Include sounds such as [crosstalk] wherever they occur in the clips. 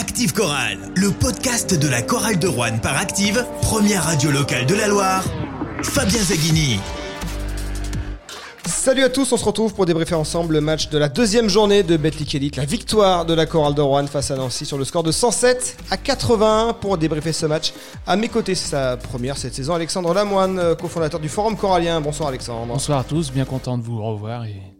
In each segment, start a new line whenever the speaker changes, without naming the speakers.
Active Chorale, le podcast de la chorale de Rouen par Active, première radio locale de la Loire. Fabien Zaghini.
Salut à tous, on se retrouve pour débriefer ensemble le match de la deuxième journée de Betclic Elite, la victoire de la chorale de Rouen face à Nancy sur le score de 107 à 81 pour débriefer ce match. À mes côtés, c'est sa première cette saison, Alexandre Lamoine, cofondateur du Forum Corallien. Bonsoir Alexandre.
Bonsoir à tous, bien content de vous revoir et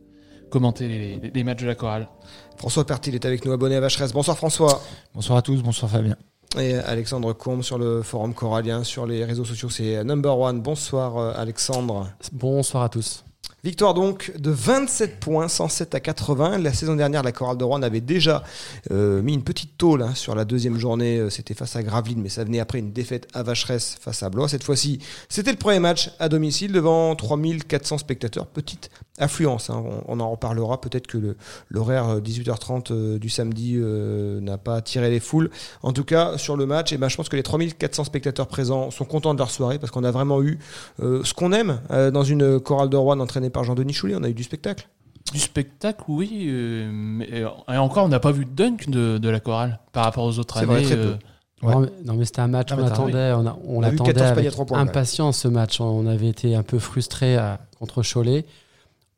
commenter les, les matchs de la chorale.
François Pertil est avec nous, abonné à Vacheresse. Bonsoir François.
Bonsoir à tous, bonsoir Fabien.
Et Alexandre Combe sur le forum corallien, sur les réseaux sociaux, c'est number one. Bonsoir euh, Alexandre.
Bonsoir à tous.
Victoire donc de 27 points, 107 à 80. La saison dernière, la chorale de Rouen avait déjà euh, mis une petite tôle hein, sur la deuxième journée. Euh, c'était face à Gravelines, mais ça venait après une défaite à Vacheresse face à Blois. Cette fois-ci, c'était le premier match à domicile devant 3400 spectateurs. Petite affluence, hein. on, en reparlera. Peut-être que l'horaire 18h30 euh, du samedi n'a pas attiré les foules. En tout cas, sur le match, eh ben, je pense que les 3400 spectateurs présents sont contents de leur soirée parce qu'on a vraiment eu ce qu'on aime dans une chorale de Rouen entraînée par Jean-Denis Choulet. On a eu du spectacle.
Du spectacle, oui. Euh, mais, et encore, on n'a pas vu de dunk de, de, la chorale par rapport aux autres années.
Vrai, très peu.
Ouais. Non, mais, c'était un match, on attendait, on, a, on, on attendait avec impatience ce match. On avait été un peu frustré contre Cholet.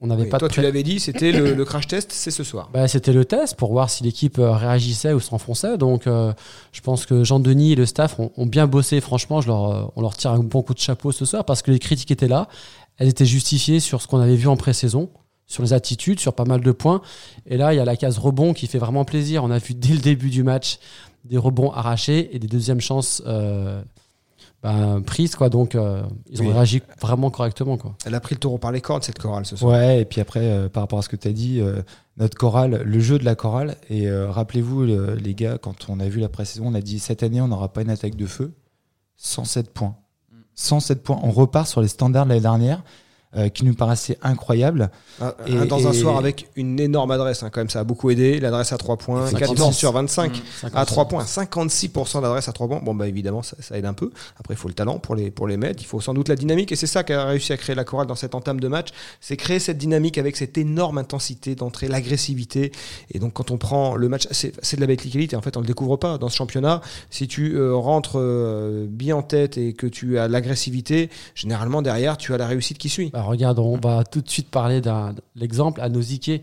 On n'avait oui, pas. Toi, tu l'avais dit, c'était le, le, crash test, c'est ce soir.
Bah, c'était le test pour voir si l'équipe réagissait ou s'enfonçait. Donc, euh, je pense que Jean-Denis et le staff ont, ont, bien bossé. Franchement, je leur, on leur tire un bon coup de chapeau ce soir parce que les critiques étaient là. Elles étaient justifiées sur ce qu'on avait vu en pré-saison, sur les attitudes, sur pas mal de points. Et là, il y a la case rebond qui fait vraiment plaisir. On a vu dès le début du match des rebonds arrachés et des deuxièmes chances. Euh, ben, prise quoi donc euh, ils ont oui. réagi vraiment correctement quoi.
Elle a pris le taureau par les cordes cette chorale ce soir.
Ouais et puis après euh, par rapport à ce que tu as dit euh, notre chorale le jeu de la chorale et euh, rappelez-vous les gars quand on a vu la pré-saison on a dit cette année on n'aura pas une attaque de feu 107 points. 107 points. On repart sur les standards de l'année dernière euh, qui nous paraissait incroyable.
Ah, et, dans et... un soir avec une énorme adresse, hein, quand même, ça a beaucoup aidé. L'adresse à 3 points, 14 sur 25 mmh, à 3 points, 56% d'adresse à 3 points. Bon, bah évidemment, ça, ça, aide un peu. Après, il faut le talent pour les, pour les mettre. Il faut sans doute la dynamique. Et c'est ça qu'a réussi à créer la chorale dans cette entame de match. C'est créer cette dynamique avec cette énorme intensité d'entrée, l'agressivité. Et donc, quand on prend le match, c'est de la bête. Et en fait, on le découvre pas dans ce championnat. Si tu euh, rentres euh, bien en tête et que tu as l'agressivité, généralement derrière, tu as la réussite qui suit.
Bah, regarde, on va tout de suite parler d'un l'exemple à Nozike.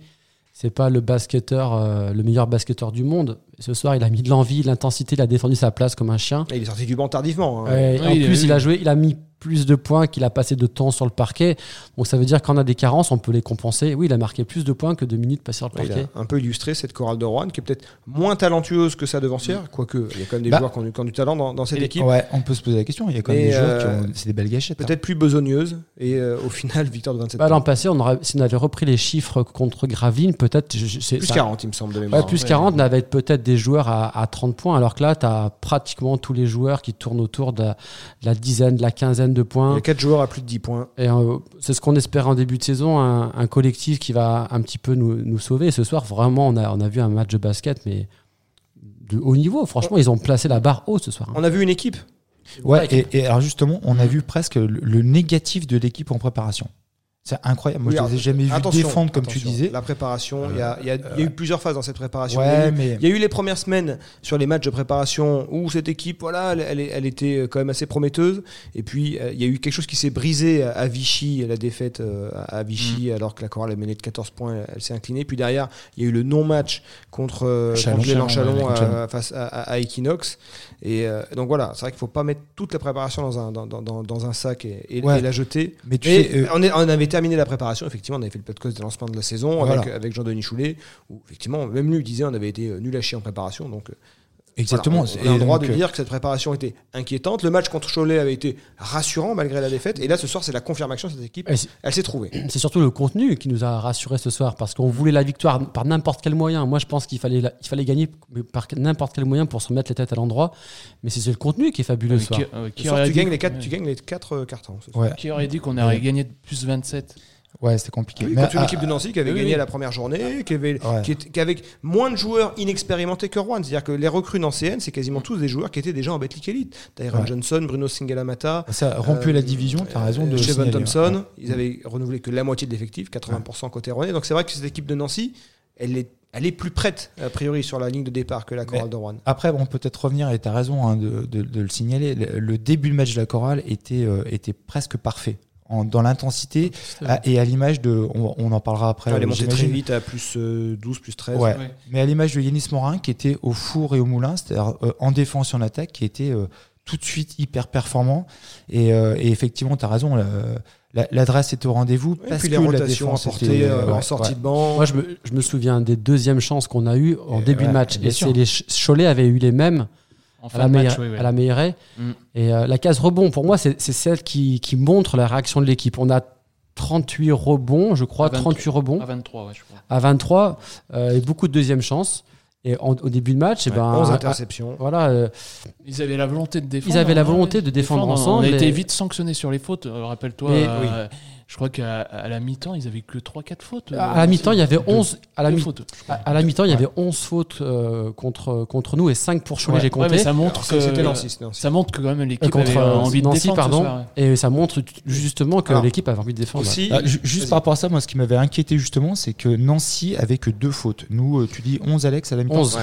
C'est pas le basketteur, euh, le meilleur basketteur du monde. Ce soir, il a mis de l'envie, l'intensité, il a défendu sa place comme un chien.
Et il est sorti du banc tardivement.
Hein. Ouais, oui, en plus, il a joué, il a mis plus de points qu'il a passé de temps sur le parquet. Donc ça veut dire qu'on a des carences, on peut les compenser. Oui, il a marqué plus de points que de minutes passées sur le parquet.
Il a un peu illustré cette chorale de Rouen qui est peut-être moins talentueuse que sa devancière, quoique il y a quand même des bah, joueurs qui ont, qui ont, du talent dans, dans cette
et,
équipe.
Ouais, on peut se poser la question. Il y a quand même et des euh, joueurs qui ont. C'est des belles gâchettes.
Peut-être hein. plus besogneuse et euh, au final, victoire de 27
bah, L'an passé, on aurait, si on avait repris les chiffres contre Gravine, peut-être.
Plus ça, 40, il me semble, de
mémoire. Ouais, plus ouais. 40, on avait peut-être des joueurs à, à 30 points, alors que là, tu as pratiquement tous les joueurs qui tournent autour de la, de la dizaine, de la quinzaine de points.
Il y a 4 joueurs à plus de 10 points.
Et euh, c'est ce qu'on espère en début de saison, un, un, collectif qui va un petit peu nous, nous sauver. Et ce soir, vraiment, on a, on a vu un match de basket, mais de haut niveau. Franchement, ils ont placé la barre haut ce soir.
On a vu une équipe.
Ouais, et, et, alors justement, on a vu presque le, le négatif de l'équipe en préparation. C'est incroyable. Moi, oui, je ne les ai jamais vu défendre, comme tu disais.
La préparation, il euh, y, y, y, a eu plusieurs phases dans cette préparation. Il mais... y, a eu les premières semaines sur les matchs de préparation où cette équipe, voilà, elle, elle, elle était quand même assez prometteuse. Et puis, il euh, y a eu quelque chose qui s'est brisé à Vichy, la défaite euh, à Vichy, mmh. alors que la chorale a mené de 14 points, elle, elle s'est inclinée. Puis derrière, il y a eu le non-match contre Chalon, Chalon, Chalon ouais, face à, à, à, Equinox. Et donc voilà, c'est vrai qu'il ne faut pas mettre toute la préparation dans un, dans, dans, dans un sac et, et, ouais. et, la jeter. Mais tu sais, euh... on, est, on avait terminé la préparation. Effectivement, on avait fait le podcast de lancement de la saison voilà. avec, avec Jean-Denis Choulet, où effectivement, même lui disait on avait été nul à chier en préparation. Donc,
Exactement.
Voilà, on, on a le droit donc, de dire que cette préparation était inquiétante. Le match contre Cholet avait été rassurant malgré la défaite. Et là, ce soir, c'est la confirmation de cette équipe. Elle s'est trouvée. [clears throat]
C'est surtout le contenu qui nous a rassuré ce soir parce qu'on voulait la victoire par n'importe quel moyen. Moi, je pense qu'il fallait, il fallait gagner par n'importe quel moyen pour se mettre les têtes à l'endroit. Mais c'est le contenu qui est fabuleux
oui,
ce soir.
Qui, euh, qui soir tu, gagnes les quatre, ouais. tu gagnes les 4 cartons.
Ouais. Qui aurait dit qu'on aurait ouais. gagné de plus 27
Ouais, c'était compliqué.
Oui, contre une équipe de Nancy qui avait oui, gagné oui. la première journée, qui avait, ouais. qui, qui, avait moins de joueurs inexpérimentés que Rouen. C'est-à-dire que les recrues nancéennes, c'est quasiment tous des joueurs qui étaient déjà en Betclic Elite. Tyron ouais. Johnson, Bruno Singalamata.
Ça a rompu euh, la division, tu as raison de.
Chevon Thompson, ils avaient renouvelé que la moitié de l'effectif, 80% côté rouennais. Donc c'est vrai que cette équipe de Nancy, elle est elle est plus prête, a priori, sur la ligne de départ que la chorale de Rouen.
Après, on peut peut-être revenir, et tu as raison hein, de, le signaler, le, début de match de la chorale était, euh, était presque parfait. Dans l'intensité et à l'image de. On, en parlera après.
Elle est montée très vite à plus 12, plus 13.
Ouais. Mais à l'image de Yanis Morin, qui était au four et au moulin, c'est-à-dire en défense et en attaque, qui était tout de suite hyper performant. Et, et effectivement, tu as raison l'adresse était au rendez-vous
parce que la défense était, euh, en sortie de banc.
Moi, je me, je me, souviens des deuxièmes chances qu'on a eues en début de match. Et c'est les Cholet avaient eu les mêmes à, la meilleure, à la meilleure. Mm. Et euh, la case rebond, pour moi, c'est celle qui, qui, montre la réaction de l'équipe. On a 38 rebonds, je crois, 38 rebonds.
À 23, ouais, je crois.
À 23, euh, et beaucoup de deuxièmes chances. Et au début de match, et eh ben,
11 interceptions.
voilà, euh,
ils avaient la volonté de défendre.
Ils avaient la volonté de défendre, ensemble.
On a été vite sanctionnés sur les fautes. Rappelle-toi, euh, je crois qu'à la mi-temps, ils avaient que 3-4 fautes.
À, la mi-temps, il y avait 11 à la mi-temps. À, la mi-temps, il y avait 11 fautes euh, contre contre nous et 5 pour Cholet, j'ai compté.
ça montre que ça montre que quand même l'équipe avait
euh,
envie de défendre
pardon. Et ça montre justement que l'équipe avait envie de défendre.
Ah, juste par rapport à ça, moi ce qui m'avait inquiété justement, c'est que Nancy avait que deux fautes. Nous, euh, tu dis 11 Alex à la mi-temps.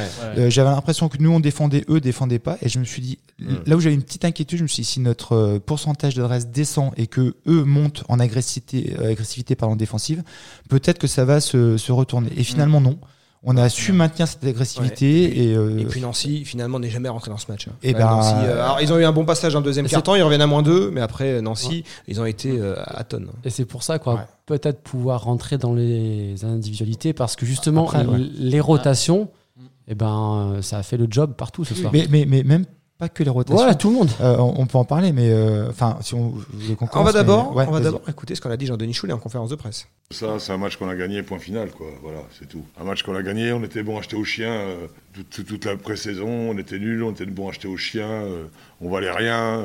J'avais l'impression que nous on défendait, eux défendaient pas et je me suis dit hmm. là où j'avais une petite inquiétude, je me suis dit si notre pourcentage d'adresse descend et que eux montent en agressivité euh, agressivité, pardon, défensive, peut-être que ça va se, se, retourner. Et finalement, non. On a su maintenir cette agressivité.
Et,
euh,
et, puis Nancy, finalement, n'est jamais rentré dans ce match. Hein. Et ben, euh, alors, ils ont eu un bon passage en deuxième quart-temps, ils reviennent à moins 2, mais après, Nancy, ils ont été à tonnes.
Et c'est pour ça, quoi, peut-être pouvoir rentrer dans les individualités, parce que justement, les rotations, et eh ben, ça a fait le job partout ce soir.
Mais, mais, mais même pas que les rotations.
Ouais, tout le monde.
Euh, on, peut en parler, mais euh, enfin, si on,
on va d'abord, on va d'abord écouter ce qu'on a dit Jean-Denis Choulet en conférence de presse.
Ça, c'est un match qu'on a gagné, point final, quoi. Voilà, c'est tout. Un match qu'on a gagné, on était bon à acheter aux chiens euh, toute, la pré-saison, on était nul, on était bon à acheter aux chiens, on valait rien,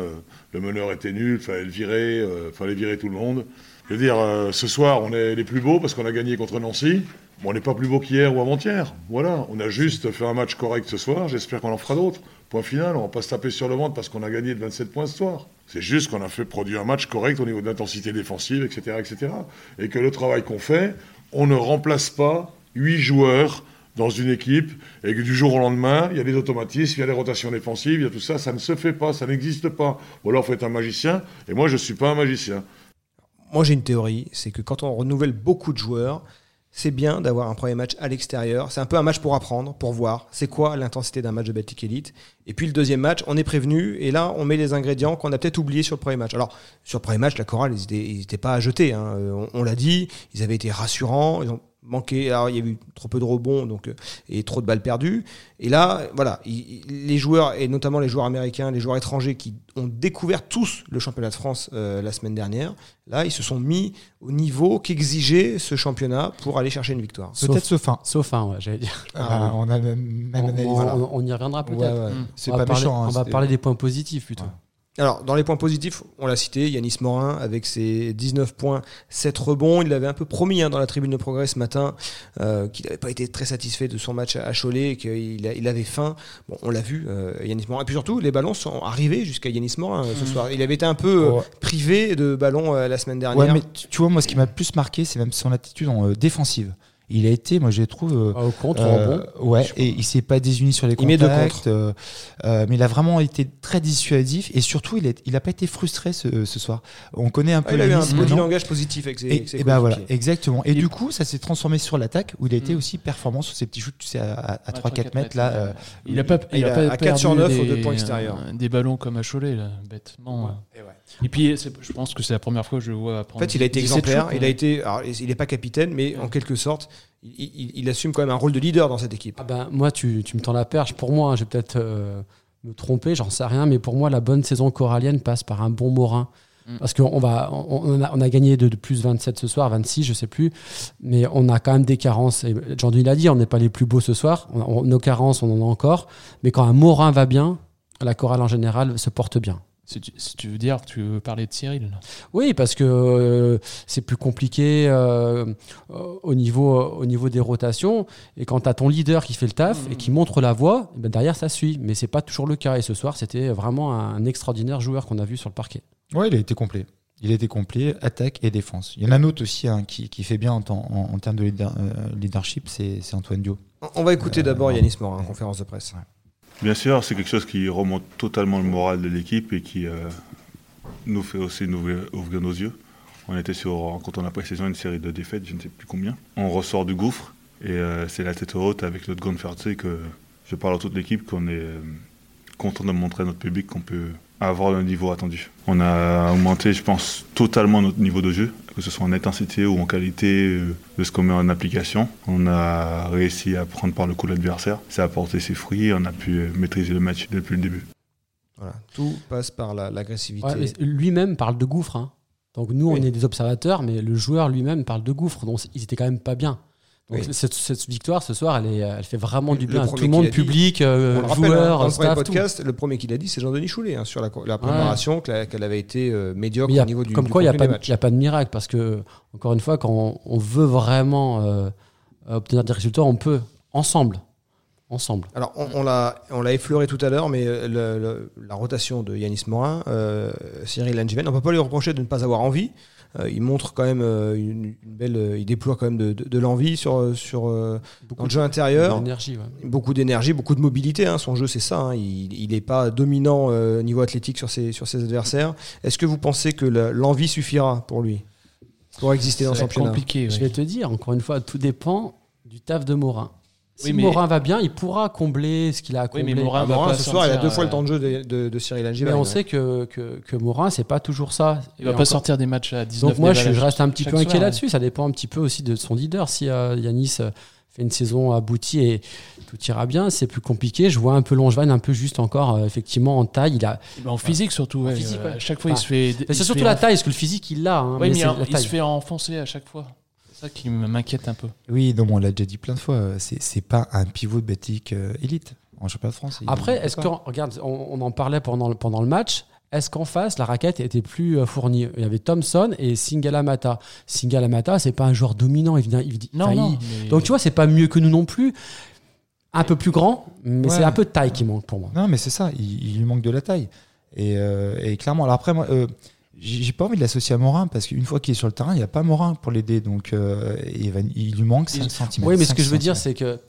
le meneur était nul, fallait le virer, fallait virer tout le monde. Je veux dire, ce soir, on est les plus beaux parce qu'on a gagné contre Nancy. Bon, on n'est pas plus beau qu'hier ou avant-hier. Voilà, on a juste fait un match correct ce soir. J'espère qu'on en fera d'autres. Point final, on va pas se taper sur le ventre parce qu'on a gagné de 27 points ce soir. C'est juste qu'on a fait produire un match correct au niveau de l'intensité défensive, etc., etc. Et que le travail qu'on fait, on ne remplace pas huit joueurs dans une équipe et que du jour au lendemain, il y a des automatismes, il y a des rotations défensives, il y a tout ça, ça ne se fait pas, ça n'existe pas. Ou alors, faut être un magicien, et moi, je ne suis pas un magicien.
Moi, j'ai une théorie, c'est que quand on renouvelle beaucoup de joueurs, c'est bien d'avoir un premier match à l'extérieur. C'est un peu un match pour apprendre, pour voir c'est quoi l'intensité d'un match de Baltic Elite. Et puis le deuxième match, on est prévenu et là on met les ingrédients qu'on a peut-être oubliés sur le premier match. Alors sur le premier match, la chorale, ils n'étaient pas à jeter. Hein. On, on l'a dit, ils avaient été rassurants. Manqué. Alors, il y a eu trop peu de rebonds donc, euh, et trop de balles perdues. Et là, voilà, les joueurs, et notamment les joueurs américains, les joueurs étrangers qui ont découvert tous le championnat de France euh, la semaine dernière, là, ils se sont mis au niveau qu'exigeait ce championnat pour aller chercher une victoire.
Peut-être sauf un.
Sauf un, ouais, j'allais dire.
Ah, on a même,
on, y reviendra peut-être.
C'est pas méchant.
Hein, on va parler des points positifs plutôt.
Alors, dans les points positifs, on l'a cité, Yanis Morin avec ses 19 points, 7 rebonds. Il l'avait un peu promis hein, dans la tribune de progrès ce matin euh, qu'il n'avait pas été très satisfait de son match à Cholet, qu'il il avait faim. Bon, on l'a vu, euh, Yanis Morin. Et puis surtout, les ballons sont arrivés jusqu'à Yanis Morin euh, ce mmh. soir. Il avait été un peu privé de ballons la semaine dernière.
Ouais, mais tu vois, moi, ce qui m'a plus marqué, c'est même son attitude en défensive il a été, moi je trouve. Euh,
ah, au contre, euh,
Ouais, et il s'est pas désuni sur les contacts. Il met contre. Euh, euh, mais il a vraiment été très dissuasif et surtout il, est, il a pas été frustré ce, ce soir. On connaît un peu.
il a eu un langage positif avec ses,
et, et ben voilà, exactement. Et, du coup, ça s'est transformé sur l'attaque où il a été mm. aussi performant sur ses petits shoots, tu sais, à, à, 3-4 mètres, là.
il a pas, il, a, pas
à 4 sur 9 aux deux points extérieurs.
Des ballons comme à Cholet, là, bêtement. Et, puis, je pense que c'est la première fois que je le vois
En fait, il a été exemplaire. Il a été, il n'est pas capitaine, mais en quelque sorte, il, assume quand même un rôle de leader dans cette équipe.
Ah ben, moi, tu, tu me tends la perche. Pour moi, hein, je vais peut-être euh, me tromper, j'en sais rien, mais pour moi, la bonne saison corallienne passe par un bon Morin. Mm. Parce qu'on va, on, a, on, a, gagné de, plus 27 ce soir, 26, je sais plus, mais on a quand même des carences. Jean-Denis l'a dit, on n'est pas les plus beaux ce soir. nos carences, on en a encore. Mais quand un Morin va bien, la chorale en général se porte bien.
Si tu, veux dire, tu veux parler de Cyril
Oui, parce que euh, c'est plus compliqué euh, au, niveau, au niveau des rotations. Et quand tu as ton leader qui fait le taf et qui montre la voie, eh ben derrière ça suit. Mais c'est pas toujours le cas. Et ce soir, c'était vraiment un extraordinaire joueur qu'on a vu sur le parquet.
Oui, il a été complet. Il était complet, attaque et défense. Il y en a un autre aussi hein, qui, qui, fait bien en, en, termes de euh, leadership, c'est Antoine Dio.
On va écouter d'abord Yanis Morin en conférence de presse.
Bien sûr, c'est quelque chose qui remonte totalement le moral de l'équipe et qui nous fait aussi ouvrir nos yeux. On était sur, quand on a pré-saison, une série de défaites, je ne sais plus combien. On ressort du gouffre et c'est la tête haute avec notre grande fierté que je parle à toute l'équipe qu'on est content de montrer à notre public qu'on peut avoir le niveau attendu. On a augmenté, je pense, totalement notre niveau de jeu, que ce soit en intensité ou en qualité euh, de ce qu'on met en application. On a réussi à prendre par le coup l'adversaire. Ça a apporté ses fruits, on a pu euh, maîtriser le match depuis le début.
Voilà. Tout passe par l'agressivité.
lui-même parle de gouffre. Hein. Donc nous, on est des observateurs, mais le joueur lui-même parle de gouffre. Donc ils étaient quand même pas bien. Cette, victoire ce soir, elle, est, elle fait vraiment du bien à tout le monde, public, euh, joueurs,
hein, dans le podcast, le premier qu'il a dit, c'est Jean-Denis Choulet hein, sur la, préparation, qu'elle avait été euh, médiocre au niveau du
Comme quoi, il n'y a, pas de miracle, parce que, encore une fois, quand on, veut vraiment euh, obtenir des résultats, on peut, ensemble. Ensemble.
Alors, on, l'a, on l'a effleuré tout à l'heure, mais la rotation de Yanis Morin, Cyril Langiven, on ne peut pas lui reprocher de ne pas avoir envie. Euh, il montre quand même euh, une, belle, euh, il déploie quand même de, l'envie sur sur dans le jeu intérieur, beaucoup d'énergie, beaucoup de mobilité. Hein. son jeu c'est ça. Hein. il n'est pas dominant au niveau athlétique sur ses sur ses adversaires. Est-ce que vous pensez que l'envie suffira pour lui? Pour exister dans son championnat?
compliqué. Je vais te dire encore une fois, tout dépend du taf de Morin. Si Morin va bien, il pourra combler ce qu'il a comblé. Oui, mais
Morin, ah, ce soir, il a deux fois le temps de jeu de, de, Cyril Angiva.
Mais on sait que, que, que Morin, c'est pas toujours ça.
Il va pas sortir des matchs à 19
Donc moi, je, reste un petit peu inquiet là-dessus. Ça dépend un petit peu aussi de son leader. Si euh, Yanis euh, fait une saison aboutie et tout ira bien, c'est plus compliqué. Je vois un peu Longevin, un peu juste encore, euh, effectivement, en taille. Il a...
En physique surtout. À chaque fois, il se fait.
C'est surtout la taille, parce que le physique, il l'a.
Hein, mais, il se fait enfoncer à chaque fois ça qui m'inquiète un peu.
Oui, donc on l'a déjà dit plein de fois, c'est pas un pivot de Bétique euh, élite en championnat de France.
Après, est-ce qu'on regarde, on, en parlait pendant, pendant le match. Est-ce qu'en face, la raquette était plus euh, fournie? Il y avait Thompson et Singalamata. Singalamata, c'est pas un joueur dominant. Il vient, il, non, non Donc tu vois, c'est pas mieux que nous non plus. Un peu plus grand, mais c'est un peu de taille qui manque pour moi.
Non, mais c'est ça. Il, lui manque de la taille. Et, euh, et clairement, alors après, moi, j'ai pas envie de l'associer à Morin parce qu'une fois qu'il est sur le terrain, il n'y a pas Morin pour l'aider. Donc euh, il, lui manque 5 cm.
Oui, mais ce que je veux dire, c'est que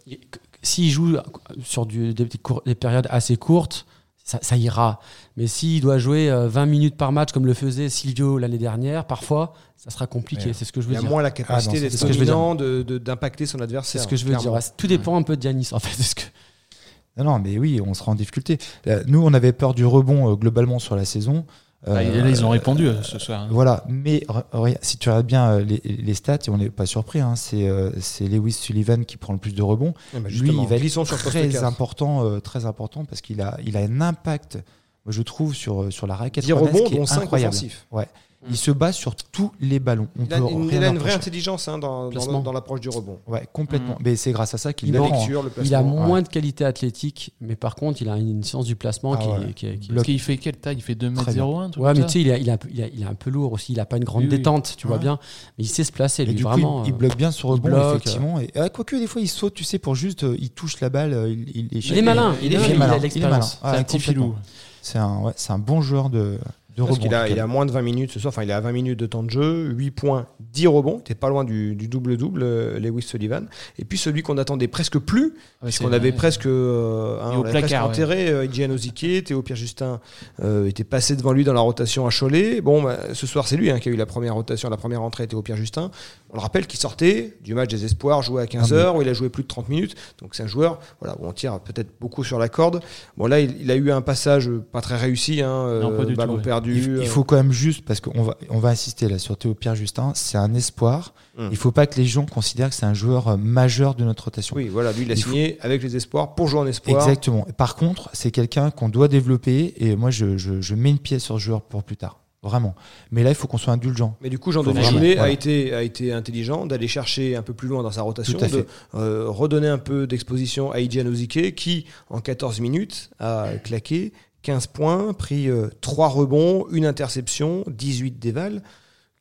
s'il joue sur du, des, périodes assez courtes, ça, ira. Mais s'il doit jouer 20 euh, minutes par match comme le faisait Silvio l'année dernière, parfois, ça sera compliqué. C'est ce que je veux dire.
Il y a moins la capacité ah, d'être dominant, d'impacter son adversaire.
C'est ce que je veux dire. Tout dépend un peu de Dianis [laughs] en fait. -ce que...
Non, non, mais oui, on sera en difficulté. Euh, nous, on avait peur du rebond globalement sur la saison.
Ah, ils ont répondu euh, ce soir. Hein.
Voilà, mais si tu regardes bien euh, les, stats, et on n'est pas surpris, hein, euh, c'est Lewis Sullivan qui prend le plus de rebonds. Eh ben, Lui, il va être très important, très important parce qu'il a, il a un impact, je trouve, sur, sur la raquette.
10 rebonds, dont 5 offensifs.
Ouais. Il se base sur tous les ballons.
il, a, une, vraie intelligence hein, dans, dans, l'approche du rebond.
Ouais, complètement. Mm. Mais c'est grâce à ça qu'il
a Il a moins de qualité athlétique, mais par contre, il a une science du placement ah qui,
qui, Parce qu'il fait quelle taille? Il fait 2m01
Ouais, mais tu sais, il, il, il, est un peu lourd aussi. Il n'a pas une grande détente, tu vois bien. Mais il sait se placer, lui, vraiment.
il, bloque bien sur rebond, effectivement. Et, ah, quoique, des fois, il saute, tu sais, pour juste. Euh, il touche la balle. Euh,
il, est malin. Il est malin. Il est
C'est un petit filou.
C'est un bon joueur de
parce qu'il a, il a moins de 20 minutes ce soir, enfin il a 20 minutes de temps de jeu, 8 points, 10 rebonds, t'es pas loin du double-double, euh, Lewis Sullivan. Et puis celui qu'on attendait presque plus, puisqu'on avait presque, euh, hein, on avait enterré, euh, Théo Pierre-Justin euh, était passé devant lui dans la rotation à Cholet. Bon, bah, ce soir c'est lui hein, qui a eu la première rotation, la première entrée, Théo Pierre-Justin. On le rappelle qu'il sortait du match des Espoirs, joué à 15h, où il a joué plus de 30 minutes. Donc c'est un joueur voilà, où on tire peut-être beaucoup sur la corde. Bon là, il, a eu un passage pas très réussi, hein, ballon perdu.
Il, il, faut quand même juste, parce qu'on va, on va insister là sur Théo Pierre-Justin, c'est un espoir. Hum. Il ne faut pas que les gens considèrent que c'est un joueur majeur de notre rotation.
Oui, voilà, lui il a signé avec les espoirs pour jouer en espoir.
Exactement. Par contre, c'est quelqu'un qu'on doit développer et moi je, je mets une pièce sur ce joueur pour plus tard. Vraiment. Mais là, il faut qu'on soit indulgent.
Mais du coup, Jean-Denis Joulet a, été, a été intelligent d'aller chercher un peu plus loin dans sa rotation, de euh, redonner un peu d'exposition à Idian Ozike, qui, en 14 minutes, a claqué 15 points, pris 3 euh, rebonds, une interception, 18 dévals.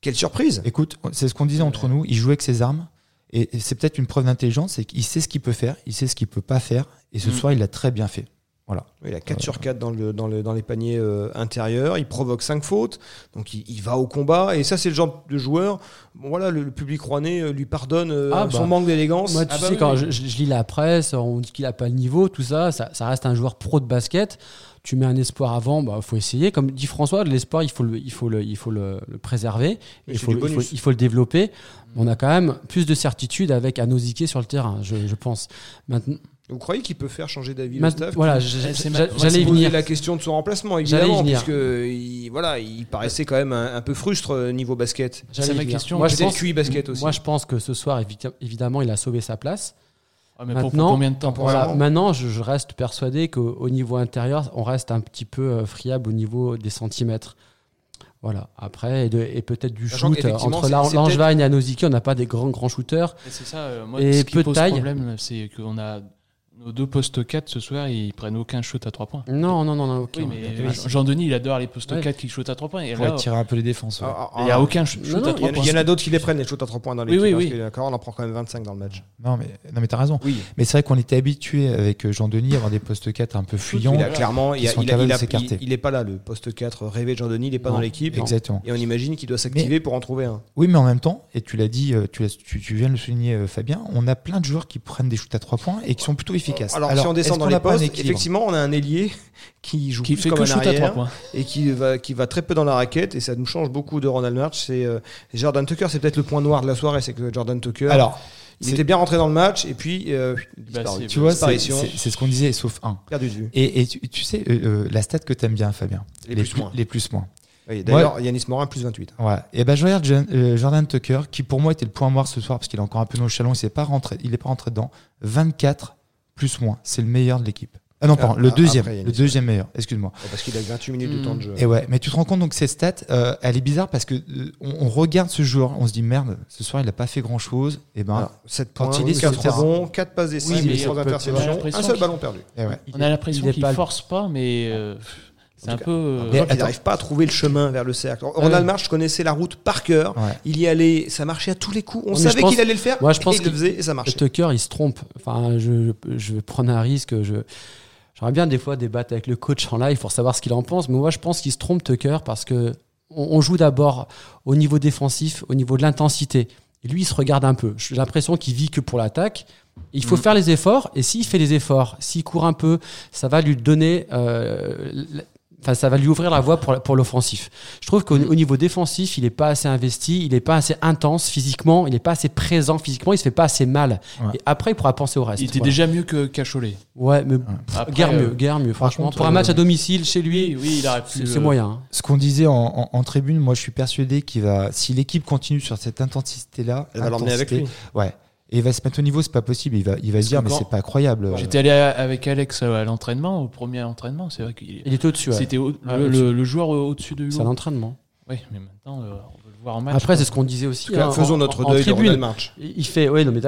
Quelle surprise
Écoute, c'est ce qu'on disait entre nous, il jouait avec ses armes. Et c'est peut-être une preuve d'intelligence, c'est qu'il sait ce qu'il peut faire, il sait ce qu'il peut pas faire. Et ce mm. soir, il l'a très bien fait. Voilà.
il a 4 sur 4 dans, le, dans, le, dans les paniers euh, intérieurs. Il provoque 5 fautes. Donc il, va au combat. Et ça, c'est le genre de joueur. Bon, voilà, le, public rouennais euh, lui pardonne euh, ah, son bah. manque d'élégance.
Moi, tu
ah,
sais, bah quand je, lis la presse, on dit qu'il n'a pas le niveau, tout ça, ça, ça. reste un joueur pro de basket. Tu mets un espoir avant, il bah, faut essayer. Comme dit François, l'espoir, il faut le, il faut le, il faut le, préserver. Il faut, il faut, il, faut, le développer. On a quand même plus de certitude avec Anozike sur le terrain, je, je pense. Maintenant,
vous croyez qu'il peut faire changer d'avis
le staff Voilà, j'allais venir.
la question de son remplacement, évidemment, puisque il, voilà, il paraissait quand même un, peu frustre euh, niveau basket.
C'est ma question.
Moi, je pense, basket aussi.
Moi, je pense que ce soir, évidemment, il a sauvé sa place.
Ah, mais maintenant, pour, combien de temps
voilà, Maintenant, je, reste persuadé qu'au niveau intérieur, on reste un petit peu euh, friable au niveau des centimètres. Voilà. Après, et, peut-être du shoot entre Langevin et Anosiki, on n'a pas des grands grands shooters.
C'est ça. Euh, moi, et ce qui pose problème, c'est qu'on a nos deux postes 4 ce soir, ils prennent aucun shoot à 3 points.
Non, non, non, non
oui, mais Jean-Denis, il adore les postes 4 qui shootent à 3 points.
Et Pour tirer un peu les défenses.
Ah, ah, il n'y a aucun shoot, à 3 points.
Il y en a d'autres qui les prennent, les shoots à 3 points dans l'équipe. Oui, oui, oui. D'accord, on en prend quand même 25 dans le match.
Non, mais, non, mais t'as raison. Oui. Mais c'est vrai qu'on était habitué avec euh, Jean-Denis à avoir des postes 4 un peu fuyants.
Il a clairement, il, il, il, est pas là, le poste 4 rêvé de Jean-Denis, il n'est pas dans l'équipe.
Exactement.
Et on imagine qu'il doit s'activer pour en trouver un.
Oui, mais en même temps, et tu l'as dit, euh, tu viens de le souligner, euh, Fabien, on a plein de joueurs qui prennent des shoots à 3 points et qui sont plutôt efficaces.
Alors, si on descend dans les postes, effectivement, on a un ailier [laughs] qui joue
qui
fait comme un arrière et qui va, qui va très peu dans la raquette et ça nous change beaucoup de Ronald March. C'est euh, Jordan Tucker, c'est peut-être le point noir de la soirée, c'est que Jordan Tucker. Alors, il était bien rentré dans le match et puis euh,
bah, tu vois c'est ce qu'on disait sauf un
perdu de vue
et, et tu, sais euh, la stat que t'aimes bien Fabien
les, plus, moins
les plus moins
D'ailleurs, Yanis Morin plus 28.
Ouais. Et ben je regarde Jordan Tucker, qui pour moi était le point noir ce soir parce qu'il est encore un peu nonchalant, il n'est pas rentré, il est pas rentré dedans. 24 plus moins, c'est le meilleur de l'équipe. Ah non, pardon, le ah, deuxième, le deuxième meilleur, excuse-moi.
Parce qu'il a 28 minutes de temps de jeu.
Et ouais, mais tu te rends compte donc cette stat, euh, elle est bizarre parce que euh, on, regarde ce joueur, on se dit merde, ce soir il n'a pas fait grand chose. Et ben,
7 quand il est 4 rebonds, 4 passes d'essai, oui, 3 interceptions, un seul ballon perdu.
On a l'impression qu'il ne force pas, mais. Euh, c'est un peu.
Euh, il n'arrive pas à trouver le chemin vers le cercle. Ronald March connaissait la route par cœur. Il y allait, ça marchait à tous les coups. On savait qu'il allait le faire.
Moi, je pense
qu'il le faisait et ça marchait.
Tucker, il se trompe. Enfin, je, je vais prendre un risque. Je, j'aimerais bien des fois débattre avec le coach en live pour savoir ce qu'il en pense. Mais moi, je pense qu'il se trompe Tucker parce que on, joue d'abord au niveau défensif, au niveau de l'intensité. Et lui, il se regarde un peu. J'ai l'impression qu'il vit que pour l'attaque. Il faut mm. faire les efforts, et s'il fait les efforts, s'il court un peu, ça va lui donner euh, Enfin, ça va lui ouvrir la voie pour, pour l'offensif. Je trouve qu'au niveau défensif, il n'est pas assez investi, il n'est pas assez intense physiquement, il n'est pas assez présent physiquement, il se fait pas assez mal. Et après, il pourra penser au reste.
Il était déjà mieux que Cacholet.
Ouais, mais guère mieux, euh, guère mieux. Franchement, pour un match à domicile chez lui,
oui, il
c'est moyen. Hein.
Ce qu'on disait en, en, tribune, moi, je suis persuadé qu'il va, si l'équipe continue sur cette intensité-là,
elle va l'emmener avec lui.
Ouais. Et il va se mettre au niveau, c'est pas possible. Il va, il va se dire, mais c'est pas incroyable.
J'étais allé avec Alex à l'entraînement, au premier entraînement. C'est vrai qu'il
il était au-dessus.
C'était le, joueur au-dessus de lui.
C'est l'entraînement.
Oui, mais maintenant, euh, on veut le voir en match.
Après, c'est ce qu'on disait aussi.
Hein, faisons notre deuil de Ronald March.
Il fait, ouais, non, mais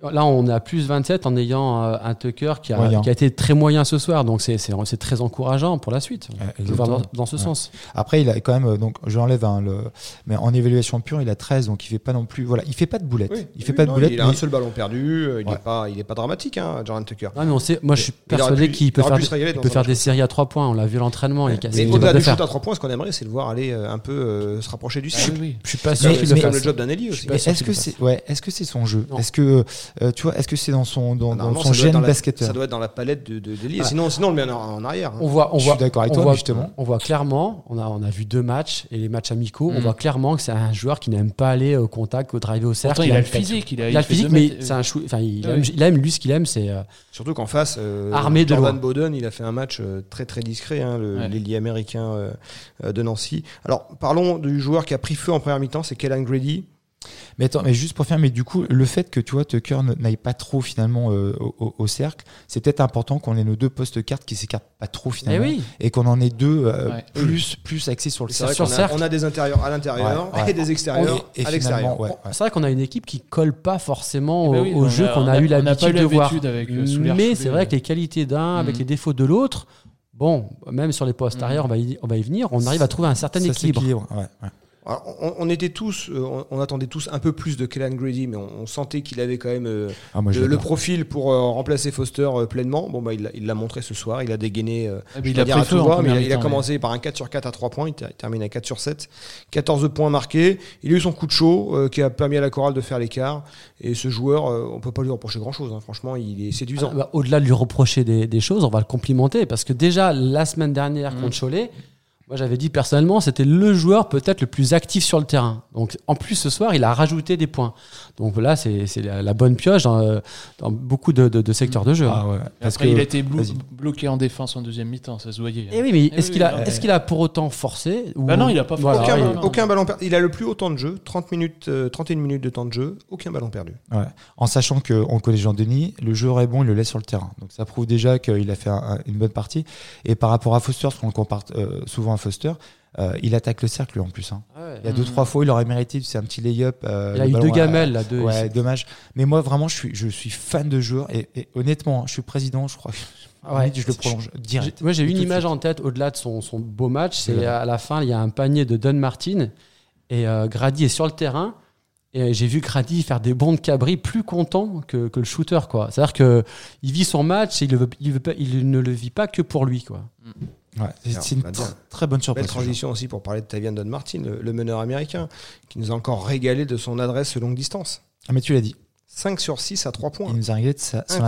Là, on a plus 27 en ayant euh, un Tucker qui a, qui a, été très moyen ce soir. Donc, c'est très encourageant pour la suite. dans, dans, ce sens.
Après, il a quand même. Euh, donc, je l'enlève. Hein, le, mais en évaluation pure, il a 13. Donc, il fait pas non plus. Voilà, il fait pas de boulettes. il fait pas de boulettes.
Il a un seul ballon perdu. Euh, il n'est pas, il est pas dramatique, hein, Jordan Tucker.
mais on sait, moi, je suis persuadé qu'il peut faire, des, peut faire des séries à 3 points. On l'a vu l'entraînement.
Mais au-delà du shoot à 3 points, ce qu'on aimerait, c'est le voir aller un peu se rapprocher du cible.
Je suis pas sûr qu'il
fasse le job d'un ailier aussi.
Est-ce que c'est ouais, est-ce que c'est son jeu? Est-ce que tu vois, est-ce que dans son, dans, ah, son gène basketteur?
Ça doit être dans la palette de, de, ah. Sinon, sinon, on le met en, arrière. Hein.
On voit, on
Je
voit,
suis d'accord avec toi,
voit,
justement.
On voit clairement, on a, on a vu deux matchs et les matchs amicaux, on mm. voit clairement que c'est un joueur qui n'aime pas aller au contact, au drive au cercle.
il, a le physique. Il a,
le physique, mais c'est un chou, enfin, il, aime, il, aime, lui, ce qu'il aime, c'est. Euh,
Surtout qu'en face, euh,
armé de
Jordan Bowden, il a fait un match euh, très très discret, hein, l'ailier américain de Nancy. Alors, parlons du joueur qui a pris feu en première mi-temps, c'est Kellan Grady.
Mais attends, mais juste pour faire, mais du coup, le fait que tu vois Tucker n'aille pas trop finalement euh, au, cercle, c'est peut-être important qu'on ait nos deux postes cartes qui s'écartent pas trop finalement,
eh
et qu'on en ait deux euh, plus plus axés sur le cercle.
on, a, des intérieurs à l'intérieur et des extérieurs à l'extérieur.
C'est vrai qu'on a une équipe qui colle pas forcément eh ben au, jeu qu'on a, eu l'habitude de voir.
Avec
mais c'est vrai que les qualités d'un avec mm. les défauts de l'autre. Bon, même sur les postes mm. arrière, on va, y, on va y venir. On arrive à trouver un certain équilibre.
On, était tous, euh, on, attendait tous un peu plus de Kellan Grady, mais on, sentait qu'il avait quand même euh, ah, le, profil pour remplacer Foster pleinement. Bon, bah, il l'a montré ce soir, il a dégainé. Ah, il a, il a, commencé par un 4 sur 4 à 3 points, il, termine à 4 sur 7. 14 points marqués. Il a eu son coup de chaud qui a permis à la chorale de faire l'écart. Et ce joueur, on peut pas lui reprocher grand chose. Hein. Franchement, il est séduisant.
Ah, bah, au-delà de lui reprocher des, des, choses, on va le complimenter parce que déjà la semaine dernière mmh. contre Cholet, moi, j'avais dit personnellement, c'était le joueur peut-être le plus actif sur le terrain. Donc, en plus, ce soir, il a rajouté des points. Donc là, c'est la, bonne pioche dans, beaucoup de, secteurs de jeu.
Ah parce Après, il a été bloqué en défense en deuxième mi-temps, ça se voyait.
Et eh oui, mais eh est-ce qu'il a, est qu'il a pour autant forcé
bah non, il a pas
forcé. aucun, ballon perdu. Il a le plus haut temps de jeu, 30 minutes, 31 euh, minutes de temps de jeu, aucun ballon perdu.
En sachant qu'on connaît Jean-Denis, le jeu est bon, il le laisse sur le terrain. Donc ça prouve déjà qu'il a fait une bonne partie. Et par rapport à Foster, parce qu'on compare euh, souvent Foster. Euh, il attaque le cercle en plus. Hein. Ah il y a deux, trois fois, il aurait mérité, c'est un petit lay-up.
Euh, il a eu deux gamelles là, deux.
Ouais, dommage. Mais moi, vraiment, je suis, je suis fan de joueur et, honnêtement, je suis président, je crois. Ouais, je le prolonge direct.
Moi, j'ai une image en tête au-delà de son, son, beau match. C'est à la fin, il y a un panier de Don Martin et euh, Grady est sur le terrain. Et j'ai vu Grady faire des bons de cabri plus content que, que le shooter. C'est-à-dire qu'il vit son match et il, il, il, ne le vit pas que pour lui. Quoi. Mm
c'est une très bonne surprise.
Belle transition aussi pour parler de Tavian Don Martin, le, meneur américain, qui nous a encore régalé de son adresse longue distance.
Ah, mais tu l'as dit.
5 sur 6 à 3 points.
Il nous a régalé de sa, son,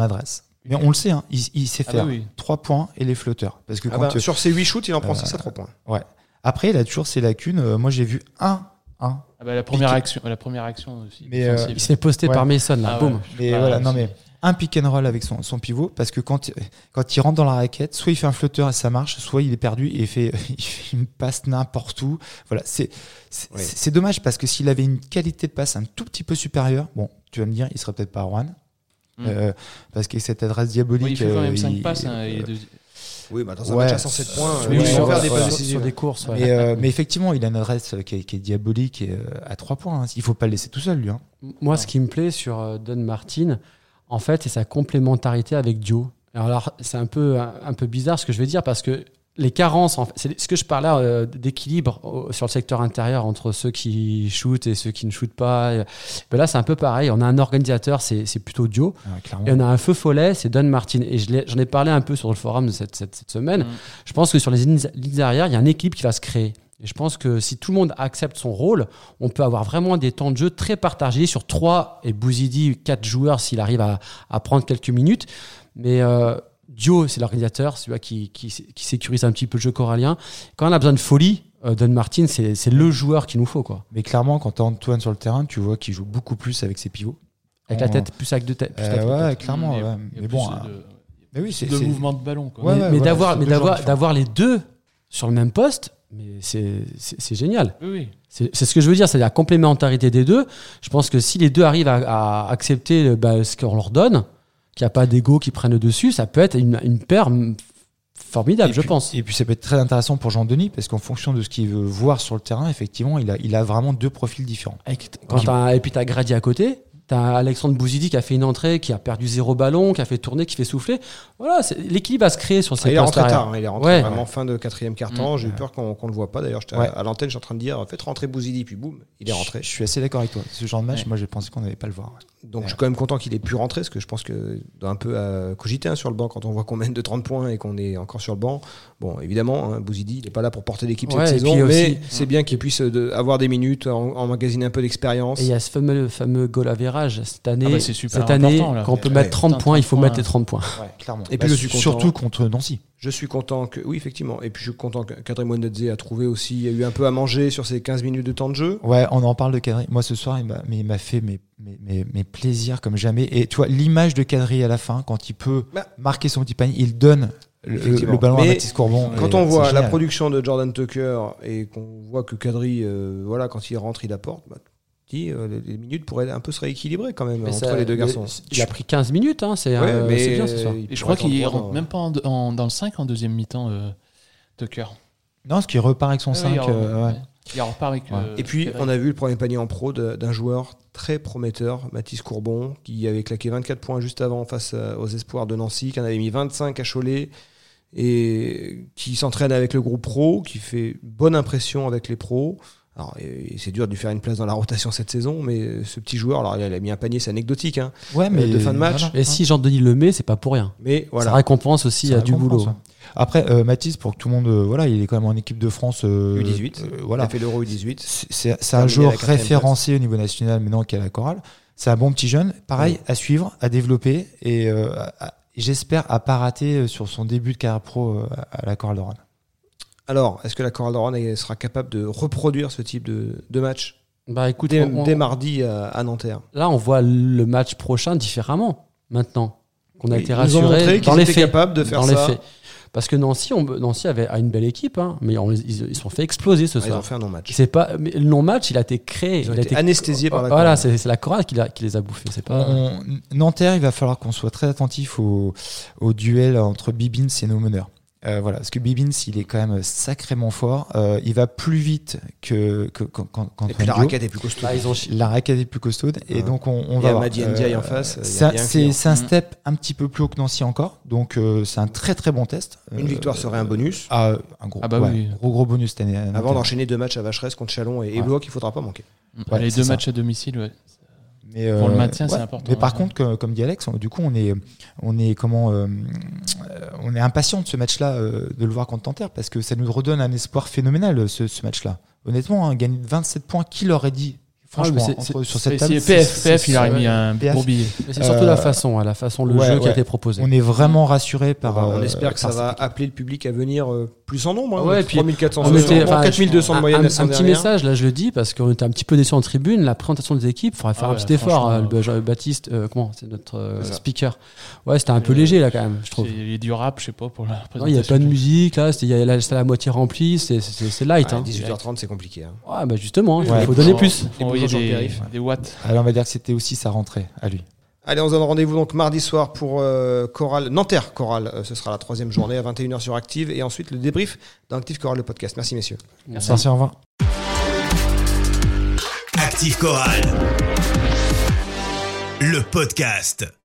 adresse, Mais on le sait, hein, il, sait ah faire 3 points et les flotteurs. Parce que
ah bah, sur ses 8 shoots, il en prend 6 euh, à 3 points.
Ouais. Après, il a toujours ses lacunes. Euh, moi, j'ai vu un. un
ah bah, la, première action, la première action aussi.
Mais euh, il s'est posté par Mason, là. boum.
Mais voilà, non, mais un pick and roll avec son, son pivot parce que quand, quand il rentre dans la raquette, soit il fait un flotteur et ça marche, soit il est perdu et il fait, [laughs] il fait une passe n'importe où. Voilà, c'est c'est dommage parce que s'il avait une qualité de passe un tout petit peu supérieure, bon, tu vas me dire, il serait peut-être pas à Rouen. Mm. Euh, parce que cette adresse diabolique. Oui, il
fait quand même 5 euh, passes. Hein,
Oui, bah dans un match à 107 points, oui, il faut faire des passes
sur des courses.
Mais, euh, mais, effectivement, il a une adresse qui est, qui est diabolique et, à 3 points. Hein. Il faut pas le laisser tout seul, lui. Hein.
Moi, ce qui me plaît sur Don Martin, en fait, c'est sa complémentarité avec Dio. Alors, c'est un peu, un, peu bizarre ce que je vais dire parce que les carences, c'est ce que je parlais euh, d'équilibre sur le secteur intérieur entre ceux qui shootent et ceux qui ne shootent pas. Ben là, c'est un peu pareil. On a un organisateur, c'est plutôt Dio. et on a un feu follet, c'est Don Martin. Et j'en ai, parlé un peu sur le forum de cette, cette, semaine. Mm. Je pense que sur les lignes arrière, il y a un équilibre qui va se créer. Et je pense que si tout le monde accepte son rôle, on peut avoir vraiment des temps de jeu très partagés sur trois et Bouzidi, quatre joueurs s'il arrive à, à, prendre quelques minutes. Mais euh, Dio, c'est l'organisateur, c'est lui qui, qui, qui, sécurise un petit peu le jeu corallien. Quand on a besoin de folie, euh, Don Martin, c'est le joueur qu'il nous faut. Quoi.
Mais clairement, quand tu as Antoine sur le terrain, tu vois qu'il joue beaucoup plus avec ses pivots.
Avec la tête, plus avec deux têtes.
Euh, ouais, clairement. Mais, bon.
De, mais oui, c'est de mouvement de ballon.
Quoi. mais, mais d'avoir d'avoir les deux sur le même poste, mais c'est génial.
Oui,
C'est ce que je veux dire, c'est la complémentarité des deux. Je pense que si les deux arrivent à, accepter bah, ce qu'on leur donne, qu'il n'y a pas d'ego qui prenne le dessus, ça peut être une, une paire formidable, je pense.
Et puis ça peut être très intéressant pour Jean-Denis, parce qu'en fonction de ce qu'il veut voir sur le terrain, effectivement, il a, il a vraiment deux profils différents.
Et, quand et puis tu as Grady à côté, T'as Alexandre Bouzidi qui a fait une entrée, qui a perdu zéro ballon, qui a fait tourner, qui fait souffler. Voilà, l'équilibre va se créer sur ces
Il est rentré tard, hein, il est rentré vraiment fin de quatrième quart-temps. Mm. J'ai eu peur qu'on ne le voit pas. D'ailleurs, à l'antenne, je suis en train de dire faites rentrer Bouzidi, puis boum, il est rentré.
Je, suis assez d'accord avec toi. Ce genre de match, moi, j'ai pensé qu'on n'allait pas le voir.
Donc, je suis quand même content qu'il ait pu rentrer, parce que je pense que doit un peu à cogiter hein, sur le banc quand on voit qu'on mène de 30 points et qu'on est encore sur le banc. Bon, évidemment, hein, Bouzidi, il n'est pas là pour porter l'équipe cette saison, mais c'est bien qu'il puisse euh, avoir des minutes, emmagasiner un peu d'expérience.
Et il y a ce fameux, fameux goal à virage cette année. Ah bah, cette année, quand on peut mettre 30 points, il faut mettre les 30 points.
clairement. Et puis je suis surtout contre Nancy.
Je suis content que, oui, effectivement. Et puis je suis content que Kadri Mwendedze a trouvé aussi, il y a eu un peu à manger sur ces 15 minutes de temps de jeu.
Ouais, on en parle de Kadri. Moi ce soir, il m'a fait mes, mes, mes, plaisirs comme jamais. Et tu vois, l'image de Kadri à la fin, quand il peut bah. marquer son petit panier, il donne le, ballon à Mathis Courbon.
Quand on voit la production de Jordan Tucker et qu'on voit que Kadri, euh, voilà, quand il rentre, il apporte, bah, euh, les minutes pourraient un peu se rééquilibrer quand même entre les deux garçons.
Il a pris 15 minutes, hein, c'est euh, bien ce soir.
Et je crois qu'il rentre même pas en, dans le 5 en deuxième mi-temps, euh, Tucker.
Non, parce qu'il repart avec son 5.
Il repart avec,
Et puis, on a vu le premier panier en pro d'un joueur très prometteur, Mathis Courbon, qui avait claqué 24 points juste avant face aux espoirs de Nancy, qui en avait mis 25 à Cholet et qui s'entraîne avec le groupe pro, qui fait bonne impression avec les pros. Alors, c'est dur de lui faire une place dans la rotation cette saison, mais ce petit joueur, alors il a mis un panier, c'est anecdotique, hein,
ouais, mais
de fin de match.
Et si Jean-Denis le met, c'est pas pour rien.
Mais voilà.
Ça récompense aussi à du boulot.
Après, euh, Mathis, pour que tout le monde, euh, voilà, il est quand même en équipe de France.
Euh, U18.
voilà.
Il a fait l'Euro U18.
C'est un joueur référencé au niveau national maintenant qui est à la chorale. C'est un bon petit jeune, pareil, à suivre, à développer et j'espère à pas rater sur son début de carrière pro à la chorale de.
Alors, est-ce que la chorale de sera capable de reproduire ce type de, de match
bah, écoute,
dès, mardi à, Nanterre?
Là, on voit le match prochain différemment maintenant qu'on a été rassuré dans les faits.
capable de faire dans ça. Les faits.
Parce que Nancy, on, Nancy avait a une belle équipe, hein, mais ils, se sont fait exploser ce soir.
Ils ont fait un non-match.
C'est pas, le non-match, il a été créé.
Ils ont
il a
été anesthésiés par la
Voilà, c'est la chorale qui, qui, les a bouffés. C'est pas.
Nanterre, il va falloir qu'on soit très attentif au, au duel entre Bibins et nos meneurs. Euh, voilà, parce que Bibins, il est quand même sacrément fort. Euh, il va plus vite que, que quand, quand
Et puis la raquette est plus costaude.
Ah, ont... La raquette est plus costaude. Et donc, on, on
va.
voir.
Madi euh, en face.
C'est un step un petit peu plus haut que Nancy encore. Donc, euh, c'est un très très bon test.
Une victoire serait un bonus.
Ah, un gros, ah bah oui. gros, gros bonus cette année.
Avant d'enchaîner deux matchs à Vacheresse contre Chalon et Blois, il faudra pas manquer.
les deux matchs à domicile, ouais.
Mais,
pour le maintien, c'est important.
Mais par contre, comme dit Alex, du coup, on est, on est comment, euh, on est impatient de ce match-là, euh, de le voir contre Nanterre, parce que ça nous redonne un espoir phénoménal, ce, ce match-là. Honnêtement, hein, gagner 27 points, qui l'aurait dit Franchement, sur cette table,
PF, PF, il a mis un bourbier.
C'est surtout la façon, hein, la façon, le jeu qui a été proposé.
On est vraiment rassuré par.
on euh, espère que ça va appeler le public à venir euh, plus en nombre. Hein,
ouais,
3400, on était, 4200 de moyenne.
Un, un petit message, là, je le dis, parce qu'on était un petit peu déçus en tribune. La présentation des équipes, il faudrait faire ah un petit effort. Hein, Baptiste, euh, comment C'est notre speaker. Ouais, c'était un peu léger, là, quand même, je trouve.
Il est du rap, je sais pas, pour la
présentation. Il y a pas de musique, là, c'était la moitié remplie, c'est light.
18h30, c'est compliqué.
Ouais, bah justement, il faut donner plus.
Alors on va dire que c'était aussi sa rentrée à lui.
Allez, on se donne rendez-vous donc mardi soir pour euh, Choral, Nanterre Choral. Euh, ce sera la troisième journée à 21h sur Active et ensuite le débrief d'Active Choral, le podcast. Merci messieurs.
Merci, Merci au revoir.
Active Choral, le podcast.